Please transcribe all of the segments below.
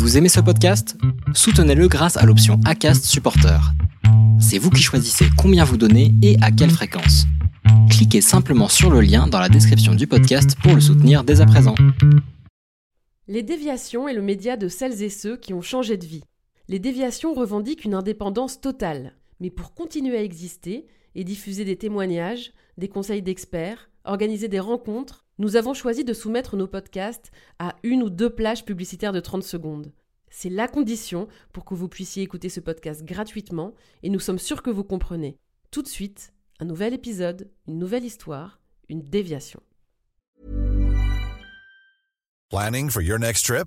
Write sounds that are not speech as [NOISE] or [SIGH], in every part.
Vous aimez ce podcast? Soutenez-le grâce à l'option ACAST Supporter. C'est vous qui choisissez combien vous donnez et à quelle fréquence. Cliquez simplement sur le lien dans la description du podcast pour le soutenir dès à présent. Les déviations est le média de celles et ceux qui ont changé de vie. Les déviations revendiquent une indépendance totale, mais pour continuer à exister et diffuser des témoignages, des conseils d'experts, organiser des rencontres, nous avons choisi de soumettre nos podcasts à une ou deux plages publicitaires de 30 secondes. C'est la condition pour que vous puissiez écouter ce podcast gratuitement et nous sommes sûrs que vous comprenez. Tout de suite, un nouvel épisode, une nouvelle histoire, une déviation. Planning for your next trip?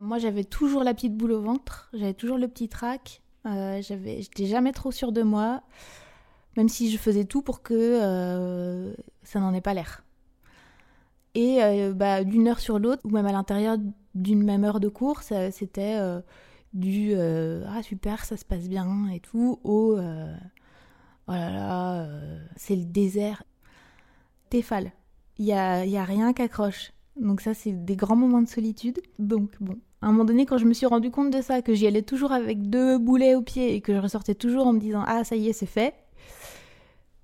Moi, j'avais toujours la petite boule au ventre, j'avais toujours le petit trac. Euh, j'avais, j'étais jamais trop sûre de moi, même si je faisais tout pour que euh, ça n'en ait pas l'air. Et euh, bah, d'une heure sur l'autre, ou même à l'intérieur d'une même heure de course, c'était du ah super, ça se passe bien et tout, au oh là là, c'est le désert. Téfal. Il y a, y a rien qu'accroche. Donc ça, c'est des grands moments de solitude. Donc bon, à un moment donné, quand je me suis rendu compte de ça, que j'y allais toujours avec deux boulets au pied et que je ressortais toujours en me disant Ah, ça y est, c'est fait,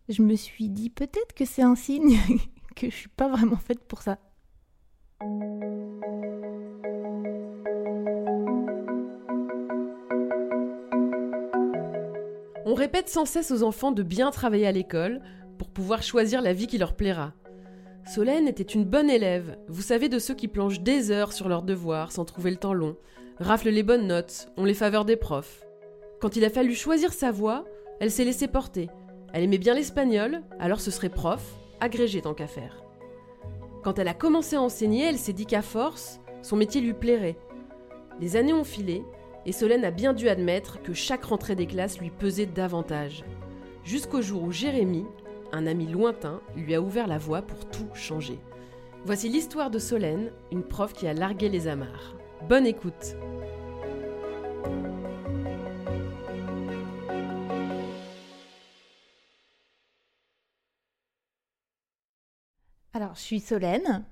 je me suis dit peut-être que c'est un signe [LAUGHS] que je suis pas vraiment faite pour ça. On répète sans cesse aux enfants de bien travailler à l'école pour pouvoir choisir la vie qui leur plaira. Solène était une bonne élève, vous savez de ceux qui plongent des heures sur leurs devoirs sans trouver le temps long, raflent les bonnes notes, ont les faveurs des profs. Quand il a fallu choisir sa voie, elle s'est laissée porter. Elle aimait bien l'espagnol, alors ce serait prof, agrégé tant qu'à faire. Quand elle a commencé à enseigner, elle s'est dit qu'à force, son métier lui plairait. Les années ont filé, et Solène a bien dû admettre que chaque rentrée des classes lui pesait davantage. Jusqu'au jour où Jérémy, un ami lointain lui a ouvert la voie pour tout changer. Voici l'histoire de Solène, une prof qui a largué les amarres. Bonne écoute Alors, je suis Solène,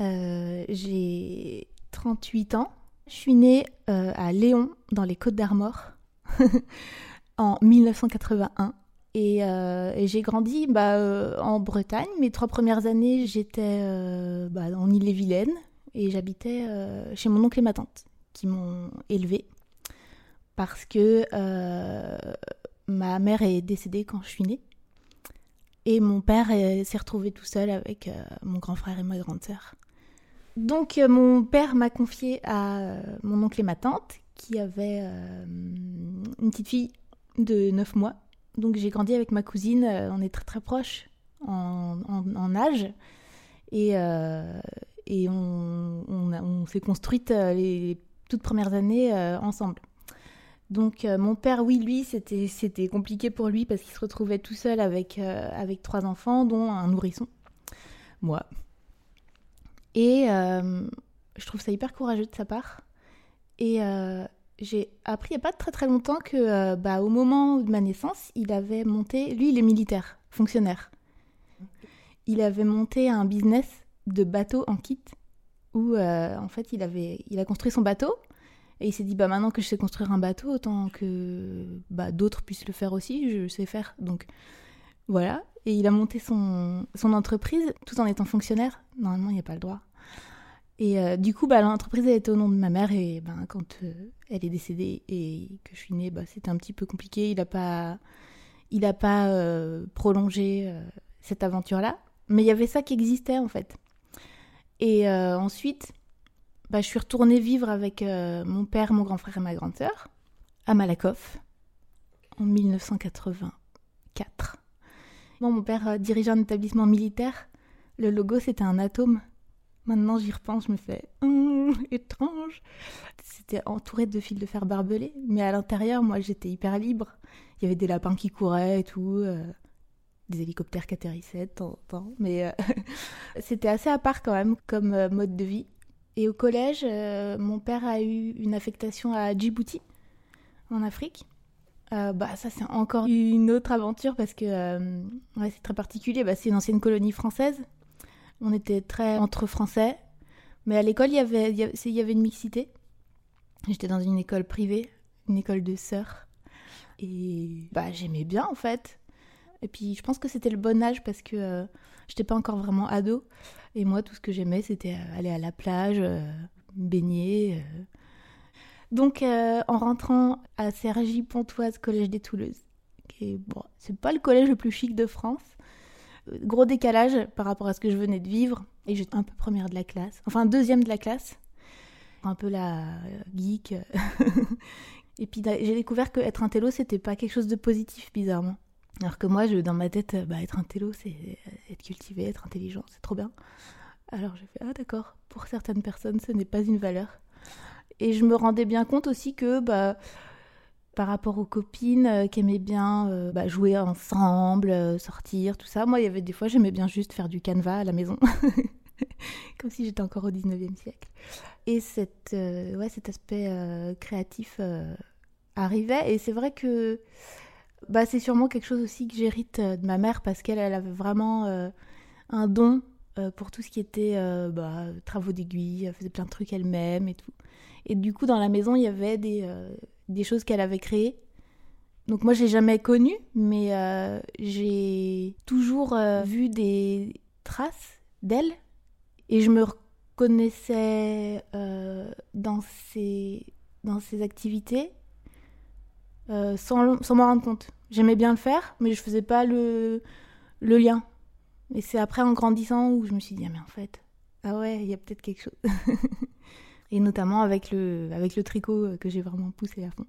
euh, j'ai 38 ans, je suis née euh, à Léon, dans les Côtes d'Armor, [LAUGHS] en 1981. Euh, et, j'ai grandi bah, euh, en Bretagne. Mes trois premières années, j'étais euh, bah, en Ille-et-Vilaine et j'habitais chez mon oncle et ma tante qui m'ont élevée parce que ma mère est décédée quand je suis née et mon père s'est retrouvé tout seul avec mon grand frère et ma grande sœur. Donc mon père m'a confié à mon oncle et ma tante qui avaient une petite fille de 9 mois donc j'ai grandi avec ma cousine, euh, on est très très proches en, âge. Et, euh, et on, on, s'est construite euh, les, toutes premières années ensemble. Donc mon père, oui, lui, c'était, c'était compliqué pour lui parce qu'il se retrouvait tout seul avec, avec trois enfants, dont un nourrisson, moi. Et je trouve ça hyper courageux de sa part. Et, j'ai appris il n'y a pas très très longtemps que euh, bah, au moment de ma naissance, il avait monté, lui il est militaire, fonctionnaire. Il avait monté un business de bateau en kit où euh, en fait il, avait, il a construit son bateau et il s'est dit bah maintenant que je sais construire un bateau, autant que bah, d'autres puissent le faire aussi, je sais faire. Donc voilà. Et il a monté son, son entreprise tout en étant fonctionnaire. Normalement, il n'y a pas le droit. Et euh, du coup, bah, l'entreprise était au nom de ma mère et ben, quand euh, elle est décédée et que je suis née, bah, c'était un petit peu compliqué. Il n'a pas, il pas euh, prolongé cette aventure-là. Mais il y avait ça qui existait en fait. Et ensuite, bah, je suis retournée vivre avec mon père, mon grand frère et ma grande sœur à Malakoff en 1984. Bon, mon père dirigeait un établissement militaire. Le logo, c'était un atome Maintenant, j'y repense, je me fais hum, étrange. C'était entouré de fils de fer barbelés, mais à l'intérieur, moi, j'étais hyper libre. Il y avait des lapins qui couraient et tout, euh, des hélicoptères qui atterrissaient de temps en temps. Mais euh, [LAUGHS] c'était assez à part quand même comme euh, mode de vie. Et au collège, mon père a eu une affectation à Djibouti, en Afrique. bah ça c'est encore une autre aventure parce que c'est très particulier. Bah, c'est une ancienne colonie française on était très entre français. Mais à l'école, il y avait, y avait une mixité. J'étais dans une école privée, une école de sœurs. Et bah, j'aimais bien en fait. Et puis je pense que c'était le bon âge parce que euh, j'étais pas encore vraiment ado. Et moi, tout ce que j'aimais, c'était euh, aller à la plage, euh, baigner. Donc en rentrant à Sergi Pontoise, collège des Touleuses, qui bon, c'est pas le collège le plus chic de France, Gros décalage par rapport à ce que je venais de vivre. Et j'étais un peu première de la classe. Enfin, deuxième de la classe. Un peu la geek. [LAUGHS] et puis j'ai découvert que être un télo, c'était pas quelque chose de positif, bizarrement. Alors que moi, je, dans ma tête, bah, être un télo, c'est être cultivé, être intelligent, c'est trop bien. Alors j'ai fait, ah d'accord, pour certaines personnes, ce n'est pas une valeur. Et je me rendais bien compte aussi que bah, par rapport aux copines euh, qui aimaient bien euh, bah, jouer ensemble, euh, sortir, tout ça. Moi, il y avait des fois, j'aimais bien juste faire du canevas à la maison, [LAUGHS] comme si j'étais encore au 19e siècle. Et cette, ouais, cet aspect créatif arrivait. Et c'est vrai que bah, c'est sûrement quelque chose aussi que j'hérite de ma mère, parce qu'elle elle avait vraiment un don pour tout ce qui était bah, travaux d'aiguille, elle faisait plein de trucs elle-même et tout. Et du coup, dans la maison, il y avait des des choses qu'elle avait créées. Donc moi, je l'ai jamais connue, mais euh, j'ai toujours euh, vu des traces d'elle et je me reconnaissais euh, dans ses dans ses activités sans sans m'en rendre compte. J'aimais bien le faire, mais je faisais pas le le lien. Et c'est après en grandissant où je me suis dit ah mais en fait ah ouais il y a peut-être quelque chose. [LAUGHS] et notamment avec le, avec le tricot euh, que j'ai vraiment poussé à fond.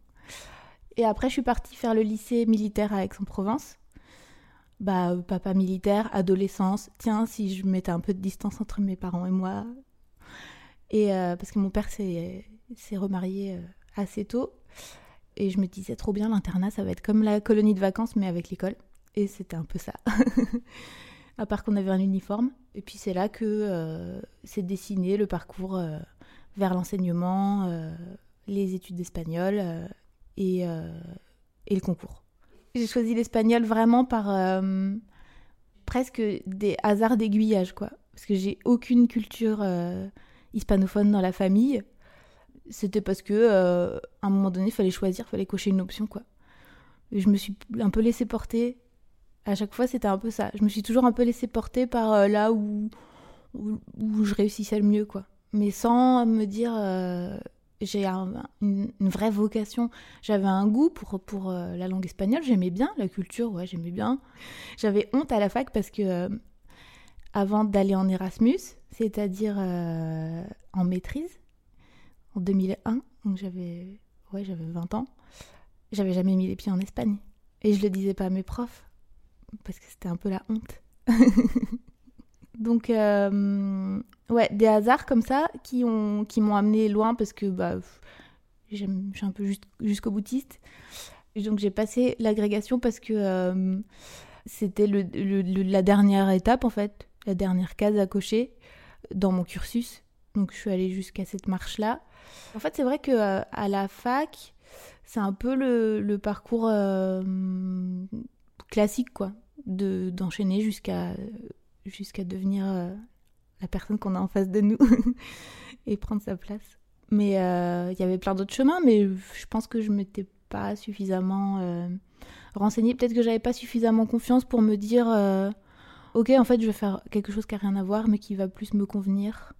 Et après, je suis partie faire le lycée militaire à Aix-en-Provence. Bah, euh, papa militaire, adolescence. Tiens, si je mettais un peu de distance entre mes parents et moi. Et euh, parce que mon père s'est remarié assez tôt. Et je me disais trop bien, l'internat, ça va être comme la colonie de vacances, mais avec l'école. Et c'était un peu ça. [LAUGHS] à part qu'on avait un uniforme. Et puis c'est là que s'est dessiné le parcours vers l'enseignement, euh, les études d'espagnol euh, et, euh, et, le concours. J'ai choisi l'espagnol vraiment par presque des hasards d'aiguillage, quoi. Parce que j'ai aucune culture hispanophone dans la famille. C'était parce que à un moment donné, il fallait choisir, il fallait cocher une option, quoi. Je me suis un peu laissée porter. À chaque fois, c'était un peu ça. Je me suis toujours un peu laissée porter par là où, où, où, je réussissais le mieux, quoi mais sans me dire euh, j'ai une, vraie vocation. J'avais un goût pour, pour euh, la langue espagnole, j'aimais bien la culture, ouais, j'aimais bien. J'avais honte à la fac parce que euh, avant d'aller en Erasmus, c'est-à-dire en maîtrise, en 2001, donc j'avais ouais, j'avais 20 ans, j'avais jamais mis les pieds en Espagne. Et je le disais pas à mes profs parce que c'était un peu la honte. [LAUGHS] Donc, euh, ouais, des hasards comme ça qui m'ont qui amené loin parce que bah, je suis un peu jusqu'au boutiste. donc, j'ai passé l'agrégation parce que euh, c'était le, la dernière étape, en fait, la dernière case à cocher dans mon cursus. Donc, je suis allée jusqu'à cette marche-là. En fait, c'est vrai que euh, à la fac, c'est un peu le, le parcours classique, quoi, d'enchaîner jusqu'à jusqu'à devenir euh, la personne qu'on a en face de nous [LAUGHS] et prendre sa place. Mais euh, il y avait plein d'autres chemins, mais je pense que je m'étais pas suffisamment euh, renseignée. Peut-être que j'avais pas suffisamment confiance pour me dire ok, en fait, je vais faire quelque chose qui a rien à voir, mais qui va plus me convenir.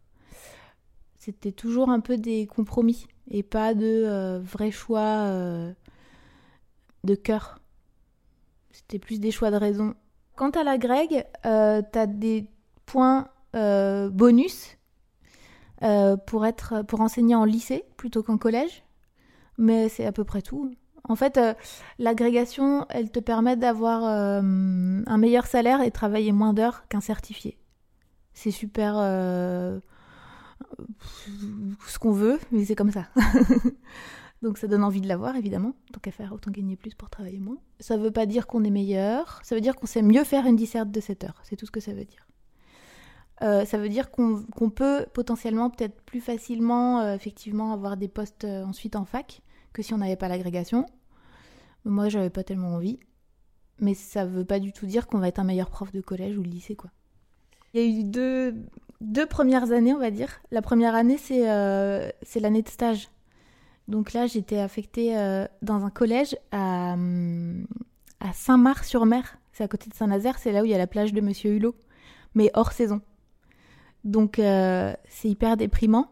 C'était toujours un peu des compromis et pas de vrais choix de cœur. C'était plus des choix de raison Quant à la Greg, euh, tu as des points euh, bonus euh, pour, être, pour enseigner en lycée plutôt qu'en collège, mais c'est à peu près tout. En fait, l'agrégation, elle te permet d'avoir un meilleur salaire et travailler moins d'heures qu'un certifié. C'est super ce qu'on veut, mais c'est comme ça. [LAUGHS] Donc ça donne envie de l'avoir, évidemment. Tant qu'à faire, autant gagner plus pour travailler moins. Ça veut pas dire qu'on est meilleur, ça veut dire qu'on sait mieux faire une disserte de 7 heures. C'est tout ce que ça veut dire. Euh, ça veut dire qu'on peut potentiellement, peut-être plus facilement, euh, effectivement, avoir des postes euh, ensuite en fac que si on n'avait pas l'agrégation. Moi, j'avais pas tellement envie. Mais ça veut pas du tout dire qu'on va être un meilleur prof de collège ou de lycée, quoi. Il y a eu deux, deux premières années, on va dire. La première année, c'est l'année de stage. Donc là, j'étais affectée dans un collège à, Saint-Marc-sur-Mer. C'est à côté de Saint-Nazaire, c'est là où il y a la plage de Monsieur Hulot, mais hors saison. Donc euh, c'est hyper déprimant.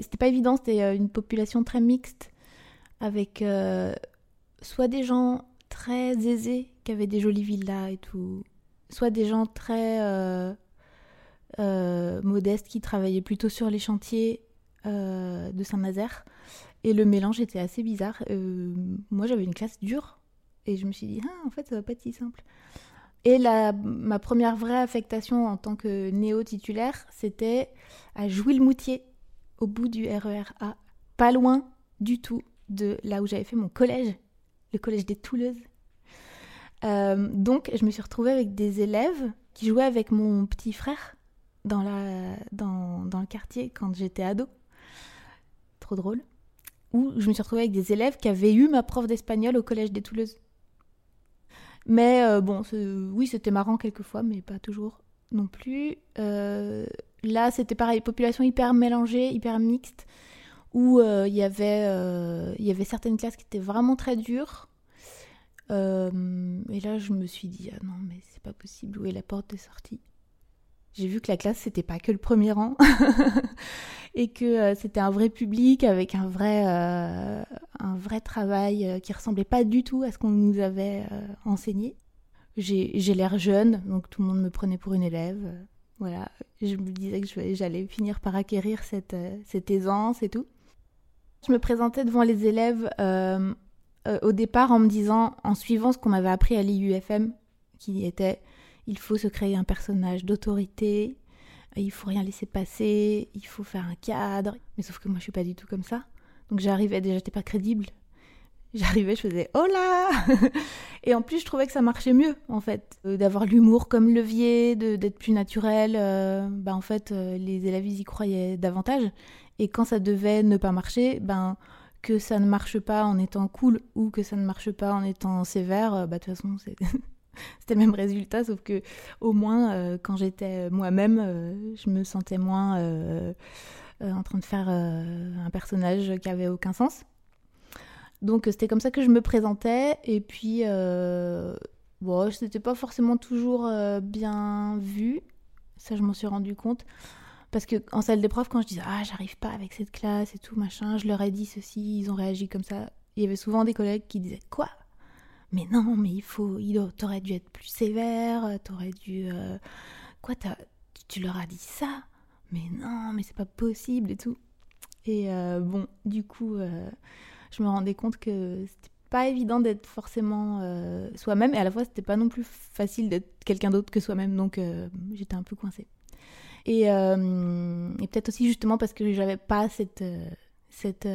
C'était pas évident, c'était euh, une population très mixte avec euh, soit des gens très aisés qui avaient des jolies villas et tout, soit des gens très modestes qui travaillaient plutôt sur les chantiers de Saint-Nazaire. Et le mélange était assez bizarre. moi j'avais une classe dure et je me suis dit, ah, en fait ça va pas être si simple. Et ma première vraie affectation en tant que néo-titulaire, c'était à Jouy-le-Moutier, au bout du RER A, pas loin du tout de là où j'avais fait mon collège, le collège des Touleuses. Euh, donc, je me suis retrouvée avec des élèves qui jouaient avec mon petit frère dans, la, dans, dans le quartier quand j'étais ado. Trop drôle. Ou je me suis retrouvée avec des élèves qui avaient eu ma prof d'espagnol au collège des Touleuses. Mais euh, bon, oui, c'était marrant quelquefois, mais pas toujours non plus. Euh, là, c'était pareil, population hyper mélangée, hyper mixte, où euh, il y avait avait certaines classes qui étaient vraiment très dures. et là, je me suis dit, ah non, mais c'est pas possible, où est la porte de sortie j'ai vu que la classe c'était pas que le premier rang [LAUGHS] et que c'était un vrai public avec un vrai un vrai travail euh, qui ressemblait pas du tout à ce qu'on nous avait euh, enseigné. J'ai l'air jeune, donc tout le monde me prenait pour une élève. Euh, voilà, je me disais que j'allais finir par acquérir cette, cette, aisance et tout. Je me présentais devant les élèves au départ en me disant, en suivant ce qu'on m'avait appris à l'IUFM, qui était il faut se créer un personnage d'autorité, il faut rien laisser passer, il faut faire un cadre. Mais sauf que moi je suis pas du tout comme ça. Donc j'arrivais, déjà j'étais pas crédible. [LAUGHS] J'arrivais, je faisais oh là [LAUGHS] Et en plus, je trouvais que ça marchait mieux, en fait. Euh, d'avoir l'humour comme levier, d'être plus naturel. Euh, bah, en fait, euh, les élèves, ils y croyaient davantage. Et quand ça devait ne pas marcher, ben, que ça ne marche pas en étant cool ou que ça ne marche pas en étant sévère, bah, de toute façon, [LAUGHS] [LAUGHS] c'était le même résultat, sauf que au moins, quand j'étais moi-même, je me sentais moins euh, en train de faire euh, un personnage qui avait aucun sens. Donc c'était comme ça que je me présentais et puis euh, bon, c'était pas forcément toujours bien vu. Ça je m'en suis rendu compte parce que en salle d'épreuve quand je disais ah j'arrive pas avec cette classe et tout machin, je leur ai dit ceci, ils ont réagi comme ça. Il y avait souvent des collègues qui disaient quoi? Mais non, mais il faut, il t'aurais dû être plus sévère, t'aurais dû quoi tu leur as dit ça mais non, mais c'est pas possible et tout. Et euh, bon, du coup, euh, je me rendais compte que c'était pas évident d'être forcément euh, soi-même, et à la fois c'était pas non plus facile d'être quelqu'un d'autre que soi-même, donc j'étais un peu coincée. Et, et peut-être aussi justement parce que j'avais pas cette, cette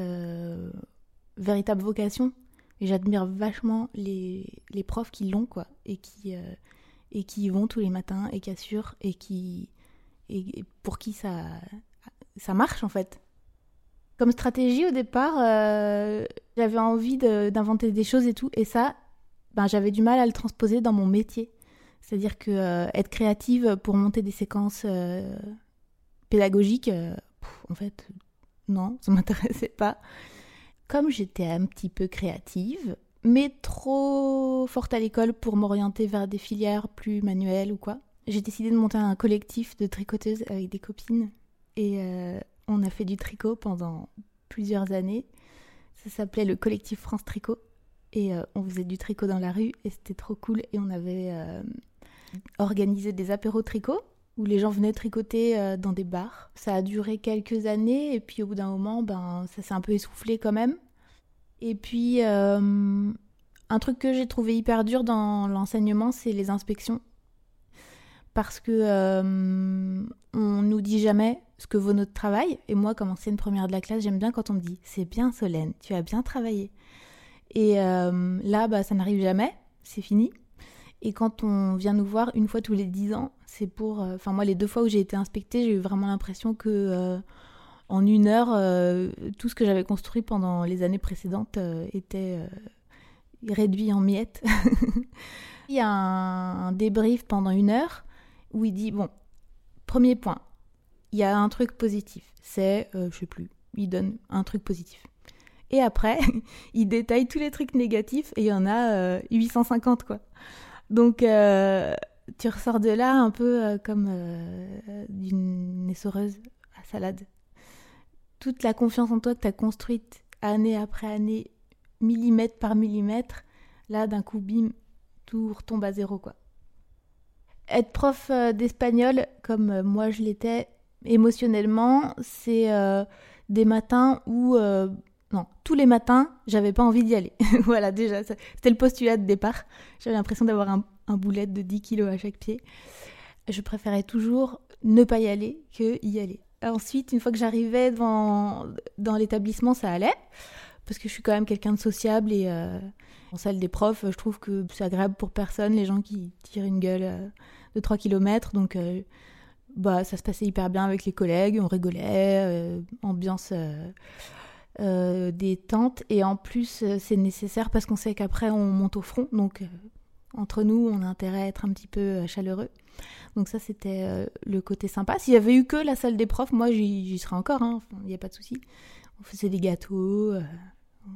véritable vocation, et j'admire vachement les, profs qui l'ont, quoi, et qui, et qui y vont tous les matins, et qui assurent, et qui et pour qui ça, ça marche en fait. Comme stratégie au départ, euh, j'avais envie d'inventer des choses et tout, et ça, ben, j'avais du mal à le transposer dans mon métier. C'est-à-dire que euh, être créative pour monter des séquences euh, pédagogiques, en fait, non, ça m'intéressait pas. Comme j'étais un petit peu créative, mais trop forte à l'école pour m'orienter vers des filières plus manuelles ou quoi, j'ai décidé de monter un collectif de tricoteuses avec des copines. Et euh, on a fait du tricot pendant plusieurs années. Ça s'appelait le collectif France Tricot. Et euh, on faisait du tricot dans la rue et c'était trop cool. Et on avait euh, organisé des apéros tricot où les gens venaient tricoter dans des bars. Ça a duré quelques années et puis au bout d'un moment, ben ça s'est un peu essoufflé quand même. Et puis un truc que j'ai trouvé hyper dur dans l'enseignement, c'est les inspections parce que euh, on nous dit jamais ce que vaut notre travail. Et moi, comme ancienne première de la classe, j'aime bien quand on me dit c'est bien Solène, tu as bien travaillé. Et euh, là, bah, ça n'arrive jamais, c'est fini. Et quand on vient nous voir une fois tous les dix ans, c'est pour. Euh, enfin, moi, les deux fois où j'ai été inspectée, j'ai eu vraiment l'impression que euh, en une heure, tout ce que j'avais construit pendant les années précédentes était réduit en miettes. [LAUGHS] il y a un, débrief pendant une heure où il dit bon, premier point, il y a un truc positif, c'est, je sais plus, il donne un truc positif. Et après, [LAUGHS] il détaille tous les trucs négatifs et il y en a 850 quoi. Donc, euh, tu ressors de là un peu euh, comme euh, d'une essoreuse à salade. Toute la confiance en toi que tu as construite année après année, millimètre par millimètre, là, d'un coup, bim, tout retombe à zéro, quoi. Être prof d'espagnol, comme moi je l'étais, émotionnellement, c'est des matins où non, tous les matins, j'avais pas envie d'y aller. [LAUGHS] voilà, déjà, c'était le postulat de départ. J'avais l'impression d'avoir un, boulet de 10 kilos à chaque pied. Je préférais toujours ne pas y aller que y aller. Ensuite, une fois que j'arrivais dans, l'établissement, ça allait. Parce que je suis quand même quelqu'un de sociable et euh, en salle des profs, je trouve que c'est agréable pour personne, les gens qui tirent une gueule euh, de 3 km. Donc, euh, bah, ça se passait hyper bien avec les collègues, on rigolait, ambiance euh, des tentes. Et en plus euh, c'est nécessaire parce qu'on sait qu'après on monte au front. Donc euh, entre nous on a intérêt à être un petit peu chaleureux. Donc ça c'était le côté sympa. S'il y avait eu que la salle des profs moi j'y serais encore hein. il n'y a pas de souci. On faisait des gâteaux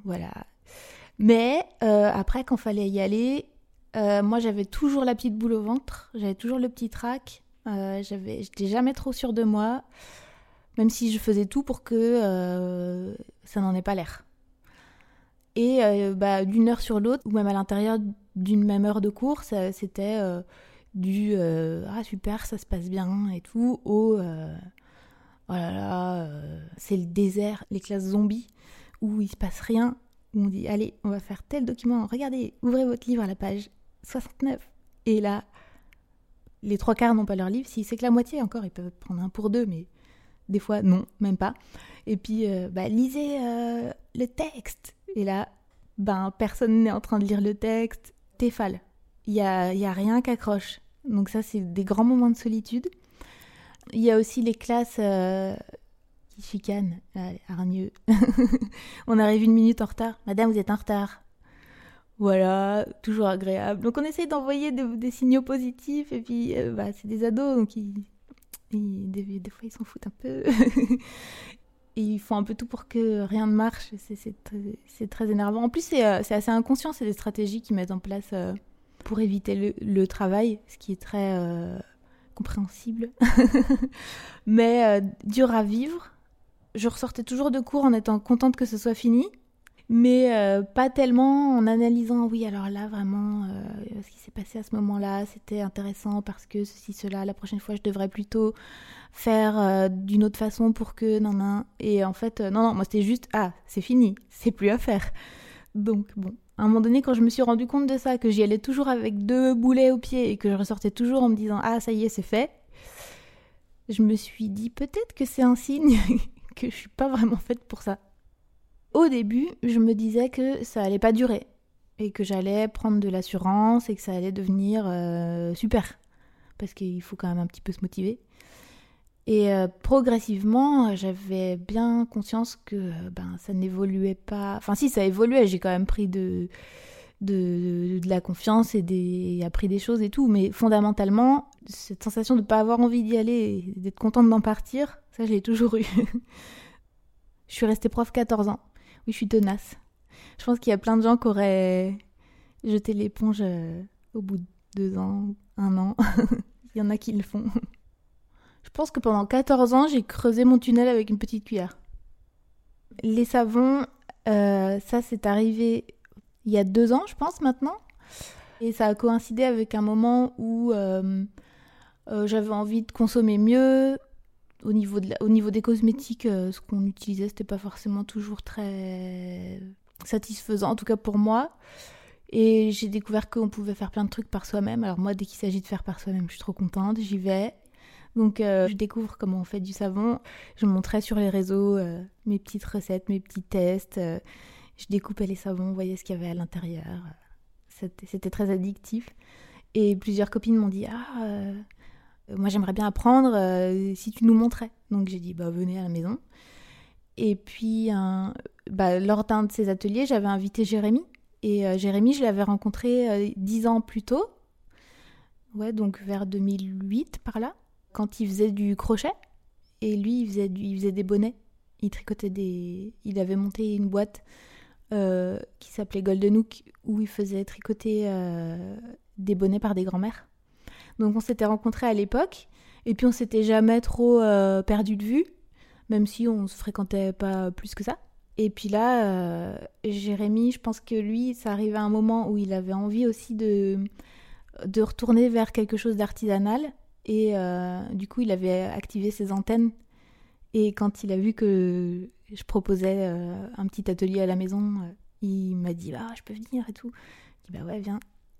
voilà. Mais après quand fallait y aller moi j'avais toujours la petite boule au ventre. J'avais toujours le petit trac. J'avais j'étais jamais trop sûre de moi même si je faisais tout pour que euh, ça n'en ait pas l'air. Et euh, bah, d'une heure sur l'autre, ou même à l'intérieur d'une même heure de cours, c'était euh, du ah super, ça se passe bien et tout, au oh là là, c'est le désert, les classes zombies, où il se passe rien, où on dit allez, on va faire tel document, regardez, ouvrez votre livre à la page 69. Et là, les trois quarts n'ont pas leur livre, si c'est que la moitié encore, ils peuvent prendre un pour deux, mais des fois, non, même pas. Et puis, euh, bah, lisez euh, le texte. Et là, ben, personne n'est en train de lire le texte. T'es Il n'y a, y a rien qu'accroche. Donc ça, c'est des grands moments de solitude. Il y a aussi les classes euh, qui chicanent. hargneux. [LAUGHS] on arrive une minute en retard. Madame, vous êtes en retard. Voilà, toujours agréable. Donc on essaye d'envoyer des, signaux positifs. Et puis, bah, c'est des ados, donc ils des, fois, ils s'en foutent un peu. [LAUGHS] ils font un peu tout pour que rien ne marche. C'est très, énervant. En plus, euh, c'est assez inconscient. C'est des stratégies qu'ils mettent en place euh, pour éviter le, travail, ce qui est très euh, compréhensible. [LAUGHS] Mais dur à vivre. Je ressortais toujours de cours en étant contente que ce soit fini mais euh, pas tellement en analysant, oui, alors là, vraiment, euh, ce qui s'est passé à ce moment-là, c'était intéressant parce que ceci, cela, la prochaine fois, je devrais plutôt faire euh, d'une autre façon pour que, non, non. Et en fait, non, non, moi, c'était juste, ah, c'est fini, c'est plus à faire. Donc, bon, à un moment donné, quand je me suis rendu compte de ça, que j'y allais toujours avec deux boulets au pied et que je ressortais toujours en me disant, ah, ça y est, c'est fait, je me suis dit, peut-être que c'est un signe [LAUGHS] que je suis pas vraiment faite pour ça au début, je me disais que ça allait pas durer et que j'allais prendre de l'assurance et que ça allait devenir euh, super parce qu'il faut quand même un petit peu se motiver. Et euh, progressivement, j'avais bien conscience que ben ça n'évoluait pas. Enfin, si ça évoluait, j'ai quand même pris de, de, de la confiance et des, appris des choses et tout. Mais fondamentalement, cette sensation de ne pas avoir envie d'y aller et d'être contente d'en partir, ça, je l'ai toujours eu. [LAUGHS] je suis restée prof 14 ans. Oui, je suis tenace. Je pense qu'il y a plein de gens qui auraient jeté l'éponge euh, au bout de deux ans, un an. [LAUGHS] Il y en a qui le font. Je pense que pendant 14 ans, j'ai creusé mon tunnel avec une petite cuillère. Les savons, euh, ça c'est arrivé il y a deux ans, je pense maintenant. Et ça a coïncidé avec un moment où euh, j'avais envie de consommer mieux, au niveau, de au niveau des cosmétiques, euh, ce qu'on utilisait, c'était pas forcément toujours très satisfaisant, en tout cas pour moi. Et j'ai découvert qu'on pouvait faire plein de trucs par soi-même. Alors moi, dès qu'il s'agit de faire par soi-même, je suis trop contente, j'y vais. Donc je découvre comment on fait du savon. Je montrais sur les réseaux mes petites recettes, mes petits tests. je découpais les savons, voyais ce qu'il y avait à l'intérieur. C'était très addictif. Et plusieurs copines m'ont dit Ah, moi j'aimerais bien apprendre si tu nous montrais. Donc j'ai dit Bah venez à la maison. Et puis, bah, lors d'un de ces ateliers, j'avais invité Jérémy. Et euh, Jérémy, je l'avais rencontré euh, dix ans plus tôt. Ouais, donc vers 2008, par là. Quand il faisait du crochet. Et lui, il faisait, il faisait des bonnets. Il tricotait des... Il avait monté une boîte euh, qui s'appelait Golden Hook, où il faisait tricoter des bonnets par des grands-mères. Donc on s'était rencontrés à l'époque. Et puis on s'était jamais trop perdu de vue même si on se fréquentait pas plus que ça. Et puis là, euh, Jérémy, je pense que lui, ça arrivait à un moment où il avait envie aussi de, de retourner vers quelque chose d'artisanal. Et euh, du coup, il avait activé ses antennes. Et quand il a vu que je proposais euh, un petit atelier à la maison, il m'a dit Ah, je peux venir et tout. Je dis Bah ouais, viens.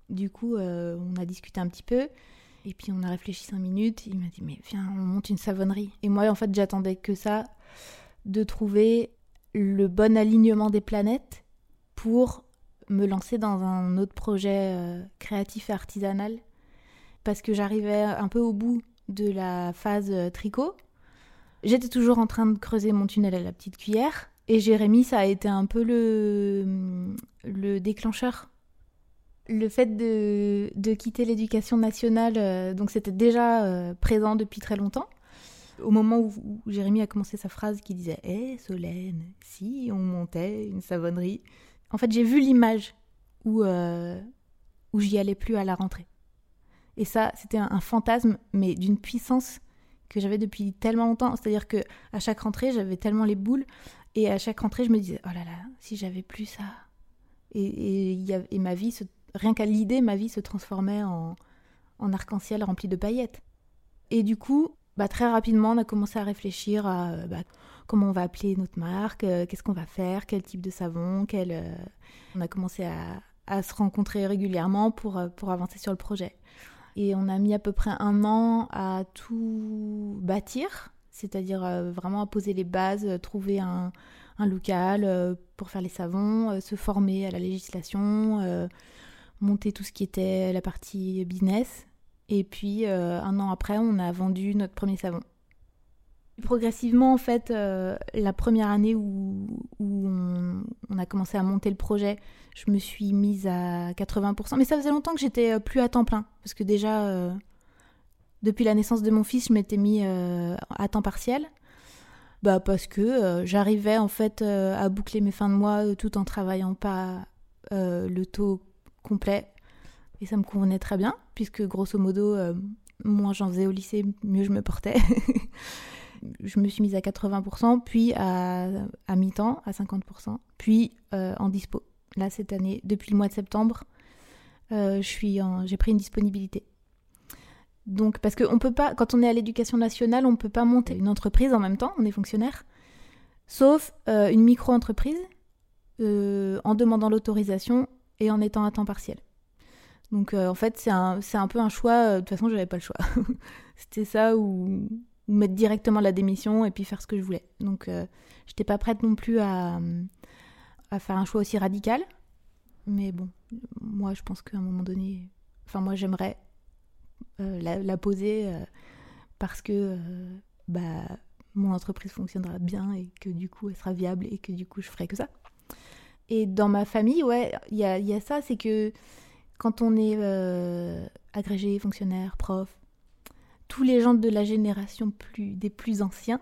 Du coup, on a discuté un petit peu. Et puis on a réfléchi cinq minutes. Il m'a dit mais viens, on monte une savonnerie. Et moi en fait j'attendais que ça, de trouver le bon alignement des planètes pour me lancer dans un autre projet euh, créatif et artisanal. Parce que j'arrivais un peu au bout de la phase euh, tricot. J'étais toujours en train de creuser mon tunnel à la petite cuillère. Et Jérémy, ça a été un peu le, le déclencheur le fait de, quitter l'éducation nationale, euh, donc c'était déjà euh, présent depuis très longtemps. Au moment où, Jérémy a commencé sa phrase qui disait Hé Solène, si on montait une savonnerie. En fait, j'ai vu l'image où, euh, où j'y allais plus à la rentrée. Et ça, c'était un, fantasme, mais d'une puissance que j'avais depuis tellement longtemps. C'est-à-dire que à chaque rentrée, j'avais tellement les boules. Et à chaque rentrée, je me disais Oh là là, si j'avais plus ça. Et, et, et ma vie se rien qu'à l'idée, ma vie se transformait en, arc-en-ciel rempli de paillettes. Et du coup, bah, très rapidement, on a commencé à réfléchir à euh, bah, comment on va appeler notre marque, euh, qu'est-ce qu'on va faire, quel type de savon. Euh, on a commencé à, se rencontrer régulièrement pour, pour avancer sur le projet. Et on a mis à peu près un an à tout bâtir, c'est-à-dire vraiment à poser les bases, trouver un local pour faire les savons, se former à la législation monter tout ce qui était la partie business. Et puis euh, un an après, on a vendu notre premier savon. Progressivement, en fait, euh, la première année où, où on, a commencé à monter le projet, je me suis mise à 80%. Mais ça faisait longtemps que j'étais euh, plus à temps plein. Parce que déjà, depuis la naissance de mon fils, je m'étais mis à temps partiel. Bah, parce que j'arrivais en fait à boucler mes fins de mois tout en travaillant pas le taux complet. Et ça me convenait très bien, puisque grosso modo, euh, moins j'en faisais au lycée, mieux je me portais. [LAUGHS] je me suis mise à 80%, puis à, mi-temps, à 50%, puis euh, en dispo. Là, cette année, depuis le mois de septembre, euh, j'ai pris une disponibilité. Donc, parce qu'on peut pas, quand on est à l'éducation nationale, on peut pas monter une entreprise en même temps, on est fonctionnaire, sauf une micro-entreprise, en demandant l'autorisation et en étant à temps partiel. Donc euh, en fait, c'est un, un, peu un choix. Euh, de toute façon, j'avais pas le choix. [LAUGHS] C'était ça ou, mettre directement la démission et puis faire ce que je voulais. Donc euh, j'étais pas prête non plus à, à, faire un choix aussi radical. Mais bon, moi je pense qu'à un moment donné, enfin moi j'aimerais la, la, poser parce que bah, mon entreprise fonctionnera bien et que du coup elle sera viable et que du coup je ferai que ça. Et dans ma famille, ouais, il y a, ça, c'est que quand on est euh, agrégé, fonctionnaire, prof, tous les gens de la génération plus, des plus anciens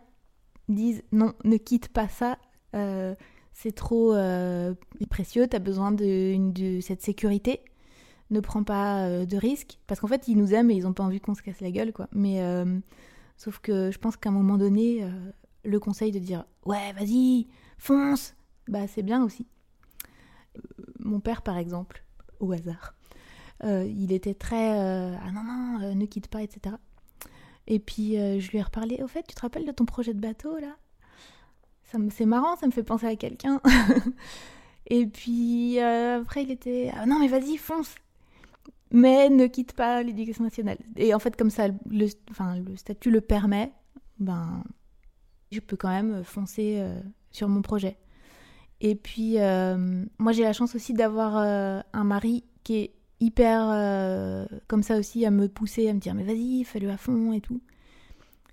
disent non, ne quitte pas ça, euh, c'est trop euh, précieux, tu as besoin de, de, cette sécurité, ne prends pas de risques, parce qu'en fait ils nous aiment et ils n'ont pas envie qu'on se casse la gueule, quoi. Mais sauf que je pense qu'à un moment donné, le conseil de dire ouais, vas-y, fonce, bah c'est bien aussi mon père, par exemple, au hasard, euh, il était très euh, ah non non euh, ne quitte pas etc. Et puis je lui ai reparlé. Au fait, tu te rappelles de ton projet de bateau là? C'est marrant, ça me fait penser à quelqu'un. [LAUGHS] et puis après il était ah non mais vas-y fonce. mais ne quitte pas l'éducation nationale. Et en fait, comme ça, le, statut le permet, ben, je peux quand même foncer sur mon projet. Et puis, euh, moi, j'ai la chance aussi d'avoir euh, un mari qui est hyper comme ça aussi à me pousser, à me dire mais vas-y, fais-le à fond et tout.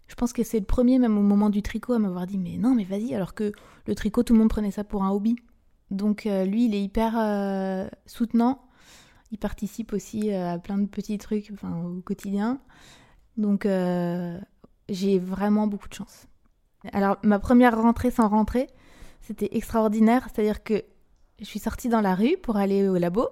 Je pense que c'est le premier, même au moment du tricot, à m'avoir dit mais non, mais vas-y, alors que le tricot, tout le monde prenait ça pour un hobby. Donc lui, il est hyper soutenant il participe aussi euh, à plein de petits trucs au quotidien. Donc euh, j'ai vraiment beaucoup de chance. Alors ma première rentrée sans rentrée, c'était extraordinaire. C'est-à-dire que je suis sortie dans la rue pour aller au labo.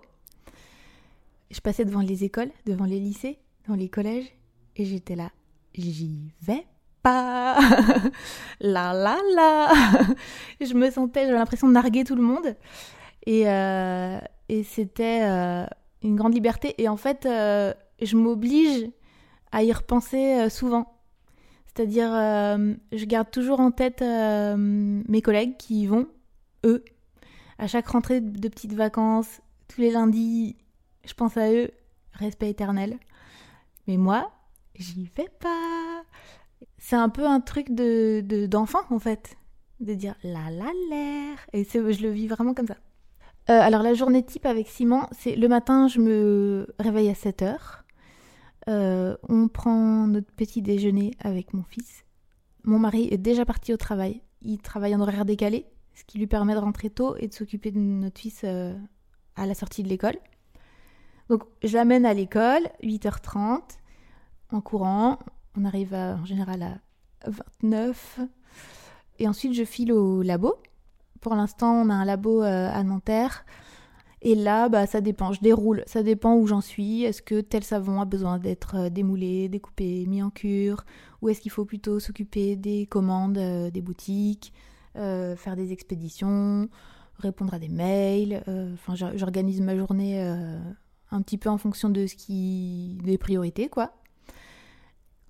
Je passais devant les écoles, devant les lycées, devant les collèges, et j'étais là, j'y vais pas. [LAUGHS] la la la. [LAUGHS] je me sentais, j'avais l'impression de narguer tout le monde. Et, euh, et c'était une grande liberté. Et en fait, euh, je m'oblige à y repenser euh, souvent. C'est-à-dire, euh, je garde toujours en tête mes collègues qui y vont, eux. À chaque rentrée de petites vacances, tous les lundis, je pense à eux, respect éternel. Mais moi, j'y vais pas. C'est un peu un truc de d'enfant en fait, de dire la la l'air. Et je le vis vraiment comme ça. Euh, alors la journée type avec Simon, c'est le matin, je me réveille à 7 heures. Euh, on prend notre petit déjeuner avec mon fils. Mon mari est déjà parti au travail. Il travaille en horaire décalé, ce qui lui permet de rentrer tôt et de s'occuper de notre fils euh, à la sortie de l'école. Donc je l'amène à l'école, 8h30, en courant. On arrive en général à 29. Et ensuite je file au labo pour l'instant, on a un labo euh, à Nanterre. Et là, bah, ça dépend, je déroule, ça dépend où j'en suis. Est-ce que tel savon a besoin d'être euh, démoulé, découpé, mis en cure? Ou est-ce qu'il faut plutôt s'occuper des commandes euh, des boutiques, faire des expéditions, répondre à des mails? Enfin, j'organise ma journée un petit peu en fonction de ce qui... des priorités, quoi.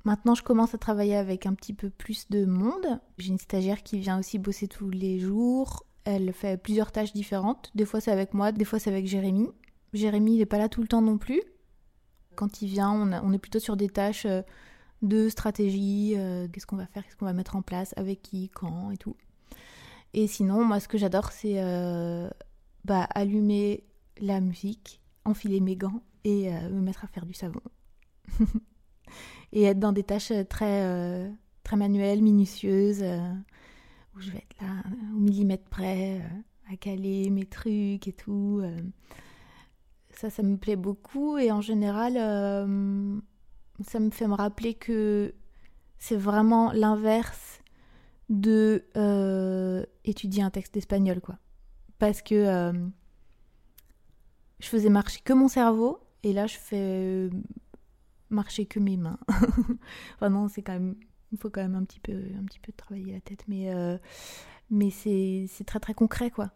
Maintenant, je commence à travailler avec un petit peu plus de monde. J'ai une stagiaire qui vient aussi bosser tous les jours. Elle fait plusieurs tâches différentes. Des fois, c'est avec moi, des fois, c'est avec Jérémy. Jérémy, n'est pas là tout le temps non plus. Quand il vient, on, est plutôt sur des tâches euh, de stratégie. Euh, qu'est-ce qu'on va faire, qu'est-ce qu'on va mettre en place, avec qui, quand et tout. Et sinon, moi, ce que j'adore, c'est euh, bah, allumer la musique, enfiler mes gants et me mettre à faire du savon. [LAUGHS] et être dans des tâches très, très manuelles, minutieuses, je vais être là au millimètre près, à caler mes trucs et tout. ça, ça me plaît beaucoup et en général, ça me fait me rappeler que c'est vraiment l'inverse de étudier un texte espagnol, quoi. Parce que je faisais marcher que mon cerveau et là je fais marcher que mes mains. [LAUGHS] enfin non, c'est quand même, il faut quand même un petit peu, un petit peu travailler la tête, mais euh, mais c'est très très concret quoi.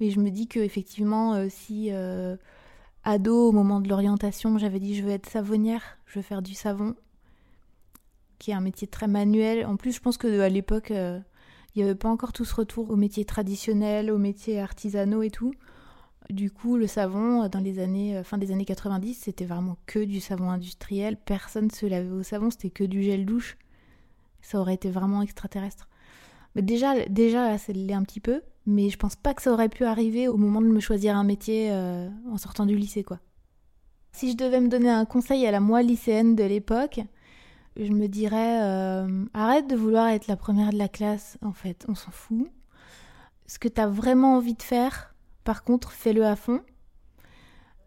Et je me dis que effectivement, euh, si euh, ado au moment de l'orientation, j'avais dit je veux être savonnière, je veux faire du savon, qui est un métier très manuel. En plus, je pense que à l'époque, il n'y avait pas encore tout ce retour aux métiers traditionnels, aux métiers artisanaux et tout. Du coup, le savon, dans les années, euh, fin des années 90, c'était vraiment que du savon industriel. Personne se lavait au savon, c'était que du gel douche. Ça aurait été vraiment extraterrestre. Mais déjà, déjà là, ça l'est un petit peu. Mais je pense pas que ça aurait pu arriver au moment de me choisir un métier euh, en sortant du lycée, quoi. Si je devais me donner un conseil à la moi lycéenne de l'époque, je me dirais euh, arrête de vouloir être la première de la classe, en fait, on s'en fout. Ce que tu as vraiment envie de faire, par contre, fais-le à fond.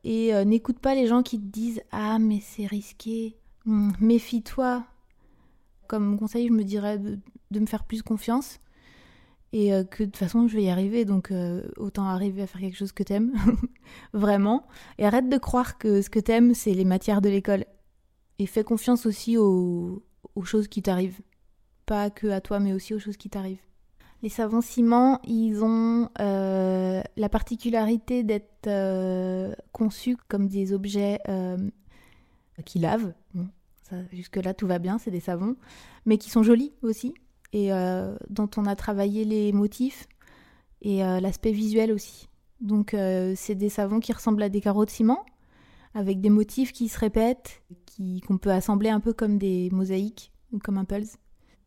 Et euh, n'écoute pas les gens qui te disent Ah, mais c'est risqué. Hmm, méfie-toi. Comme conseil, je me dirais de, me faire plus confiance. Et euh, que de toute façon, je vais y arriver. Donc, euh, autant arriver à faire quelque chose que t'aimes. [LAUGHS] Vraiment. Et arrête de croire que ce que t'aimes, c'est les matières de l'école. Et fais confiance aussi aux, aux choses qui t'arrivent. Pas que à toi, mais aussi aux choses qui t'arrivent. Les savons ciment, ils ont euh, la particularité d'être conçus comme des objets qui lavent. Jusque-là, tout va bien, c'est des savons, mais qui sont jolis aussi, et dont on a travaillé les motifs et l'aspect visuel aussi. Donc, c'est des savons qui ressemblent à des carreaux de ciment, avec des motifs qui se répètent, qu'on peut assembler un peu comme des mosaïques ou comme un pulse.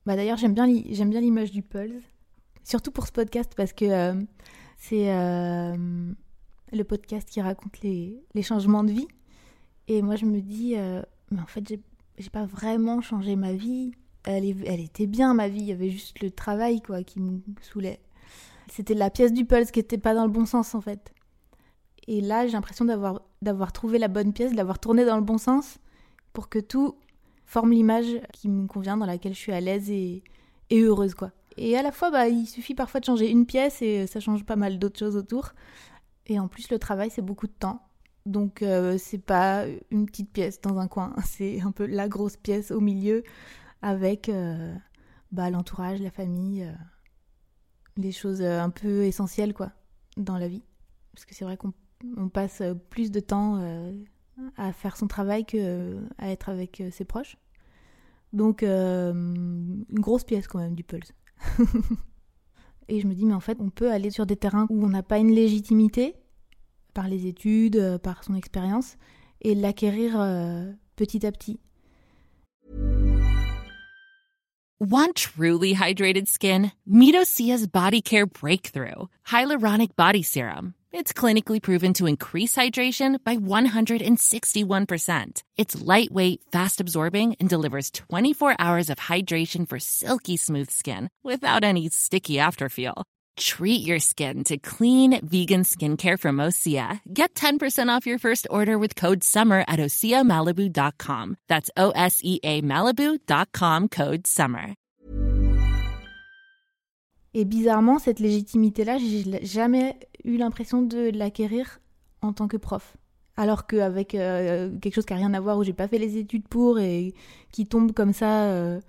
Bah d'ailleurs, j'aime bien, l'image du pulse, surtout pour ce podcast parce que euh, c'est euh, le podcast qui raconte les, les, changements de vie. Et moi, je me dis, euh, mais en fait, j'ai, j'ai pas vraiment changé ma vie. Elle, était bien, ma vie. Il y avait juste le travail, quoi, qui me saoulait. C'était la pièce du pulse qui était pas dans le bon sens, en fait. Et là, j'ai l'impression d'avoir, d'avoir trouvé la bonne pièce, d'avoir tourné dans le bon sens pour que tout forme l'image qui me convient, dans laquelle je suis à l'aise et, et heureuse, quoi. Et à la fois, bah, il suffit parfois de changer une pièce et ça change pas mal d'autres choses autour. Et en plus, le travail, c'est beaucoup de temps. Donc, euh, c'est pas une petite pièce dans un coin, [LAUGHS] c'est un peu la grosse pièce au milieu avec euh, bah, l'entourage, la famille, euh, les choses un peu essentielles, quoi, dans la vie. Parce que c'est vrai qu'on on passe plus de temps à faire son travail qu'à euh, être avec ses proches. Donc, une grosse pièce quand même du Pulse. [LAUGHS] Et je me dis, mais en fait, on peut aller sur des terrains où on n'a pas une légitimité par les études, euh, par son expérience, et l'acquérir euh, petit à petit. Want truly hydrated skin? Midosia's Body Care Breakthrough Hyaluronic Body Serum. It's clinically proven to increase hydration by 161%. It's lightweight, fast absorbing, and delivers 24 hours of hydration for silky smooth skin without any sticky afterfeel. Treat your skin to clean, vegan skincare from Osea. Get 10% off your first order with code SUMMER at OseaMalibu.com. That's O S E A Malibu.com code SUMMER. Et bizarrement, cette légitimité-là, j'ai jamais eu l'impression de l'acquérir en tant que prof. Alors qu'avec euh, quelque chose qui n'a rien à voir, où j'ai pas fait les études pour et qui tombe comme ça euh,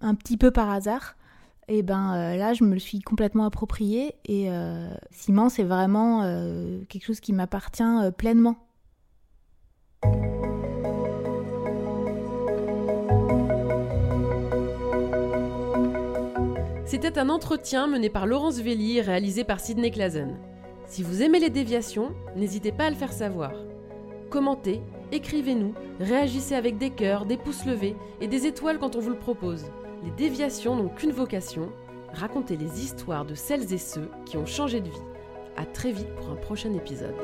un petit peu par hasard, et ben euh, là je me le suis complètement approprié et Simon c'est vraiment quelque chose qui m'appartient pleinement. C'était un entretien mené par Laurence Velli réalisé par Sidney Clazen. Si vous aimez les déviations, n'hésitez pas à le faire savoir. Commentez, écrivez-nous, réagissez avec des cœurs, des pouces levés et des étoiles quand on vous le propose. Les déviations n'ont qu'une vocation, raconter les histoires de celles et ceux qui ont changé de vie. A très vite pour un prochain épisode.